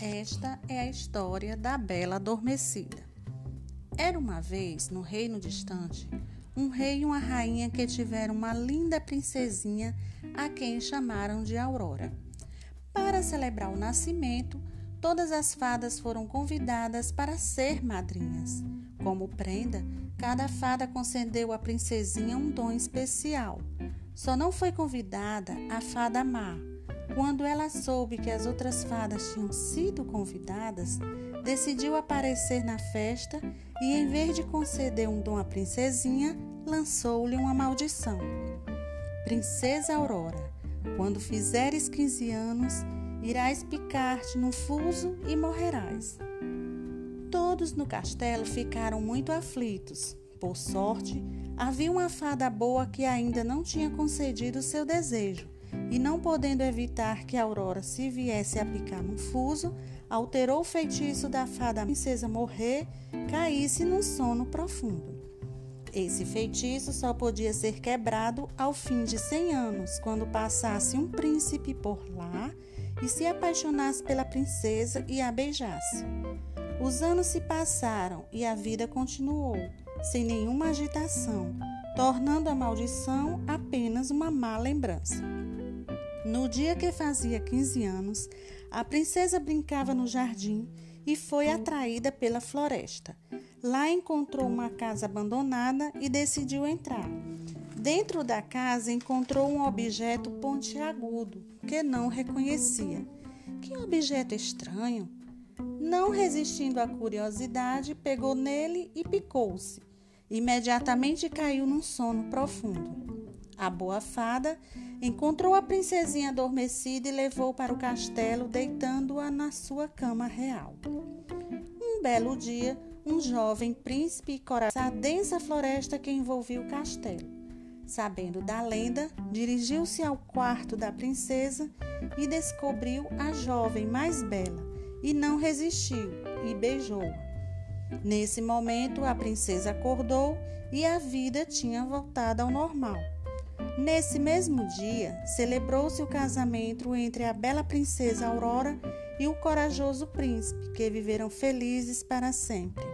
Esta é a história da Bela Adormecida. Era uma vez, no reino distante, um rei e uma rainha que tiveram uma linda princesinha a quem chamaram de Aurora. Para celebrar o nascimento, todas as fadas foram convidadas para ser madrinhas. Como prenda, cada fada concedeu à princesinha um dom especial. Só não foi convidada a fada má, quando ela soube que as outras fadas tinham sido convidadas, decidiu aparecer na festa e, em vez de conceder um dom à princesinha, lançou-lhe uma maldição. Princesa Aurora, quando fizeres 15 anos, irás picar-te no fuso e morrerás. Todos no castelo ficaram muito aflitos. Por sorte, havia uma fada boa que ainda não tinha concedido seu desejo e não podendo evitar que a Aurora se viesse a picar no fuso, alterou o feitiço da fada princesa morrer, caísse num sono profundo. Esse feitiço só podia ser quebrado ao fim de cem anos, quando passasse um príncipe por lá e se apaixonasse pela princesa e a beijasse. Os anos se passaram e a vida continuou, sem nenhuma agitação, tornando a maldição apenas uma má lembrança. No dia que fazia 15 anos, a princesa brincava no jardim e foi atraída pela floresta. Lá encontrou uma casa abandonada e decidiu entrar. Dentro da casa encontrou um objeto pontiagudo que não reconhecia. Que objeto estranho! Não resistindo à curiosidade, pegou nele e picou-se. Imediatamente caiu num sono profundo. A boa fada encontrou a princesinha adormecida e levou para o castelo, deitando-a na sua cama real. Um belo dia, um jovem príncipe coração a densa floresta que envolvia o castelo. Sabendo da lenda, dirigiu-se ao quarto da princesa e descobriu a jovem mais bela, e não resistiu e beijou-a. Nesse momento, a princesa acordou e a vida tinha voltado ao normal. Nesse mesmo dia, celebrou-se o casamento entre a bela princesa Aurora e o corajoso príncipe, que viveram felizes para sempre.